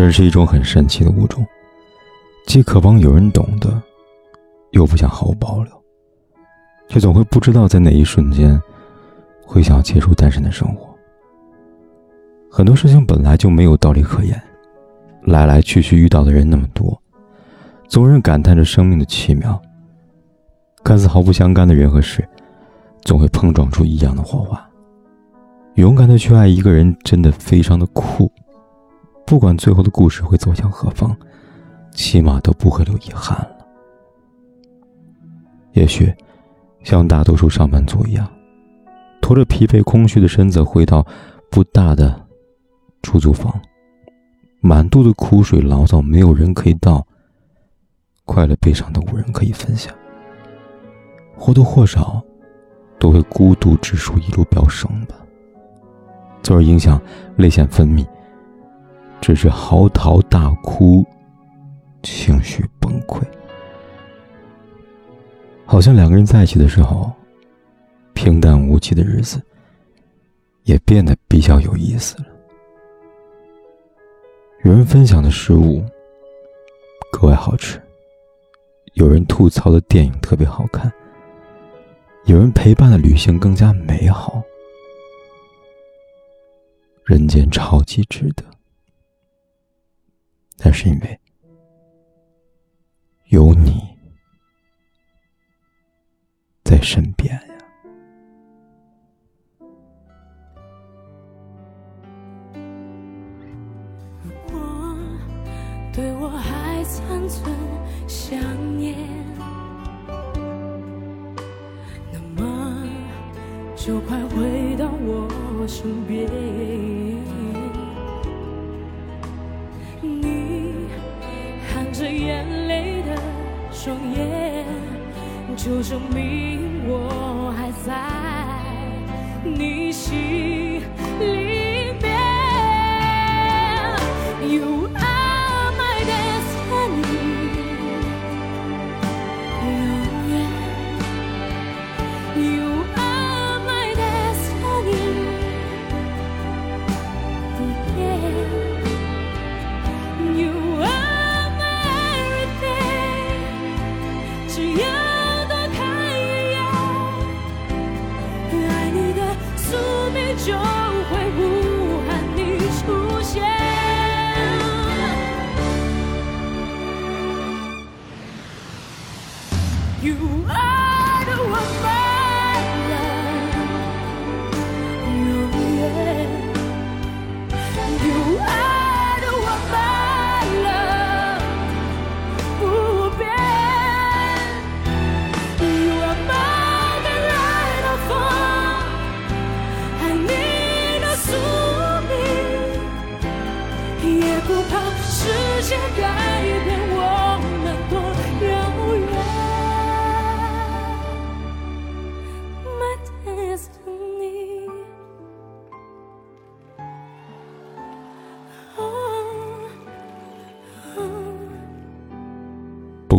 人是一种很神奇的物种，既渴望有人懂得，又不想毫无保留，却总会不知道在哪一瞬间，会想要结束单身的生活。很多事情本来就没有道理可言，来来去去遇到的人那么多，总有人感叹着生命的奇妙。看似毫不相干的人和事，总会碰撞出一样的火花。勇敢的去爱一个人，真的非常的酷。不管最后的故事会走向何方，起码都不会留遗憾了。也许，像大多数上班族一样，拖着疲惫空虚的身子回到不大的出租房，满肚子苦水牢骚没有人可以倒，快乐悲伤的无人可以分享，或多或少，都会孤独指数一路飙升吧，从而影响泪腺分泌。只是嚎啕大哭，情绪崩溃。好像两个人在一起的时候，平淡无奇的日子也变得比较有意思了。有人分享的食物格外好吃，有人吐槽的电影特别好看，有人陪伴的旅行更加美好。人间超级值得。那是因为有你在身边呀。如果对我还残存想念，那么就快回到我身边。着眼泪的双眼，就证明我还在。你心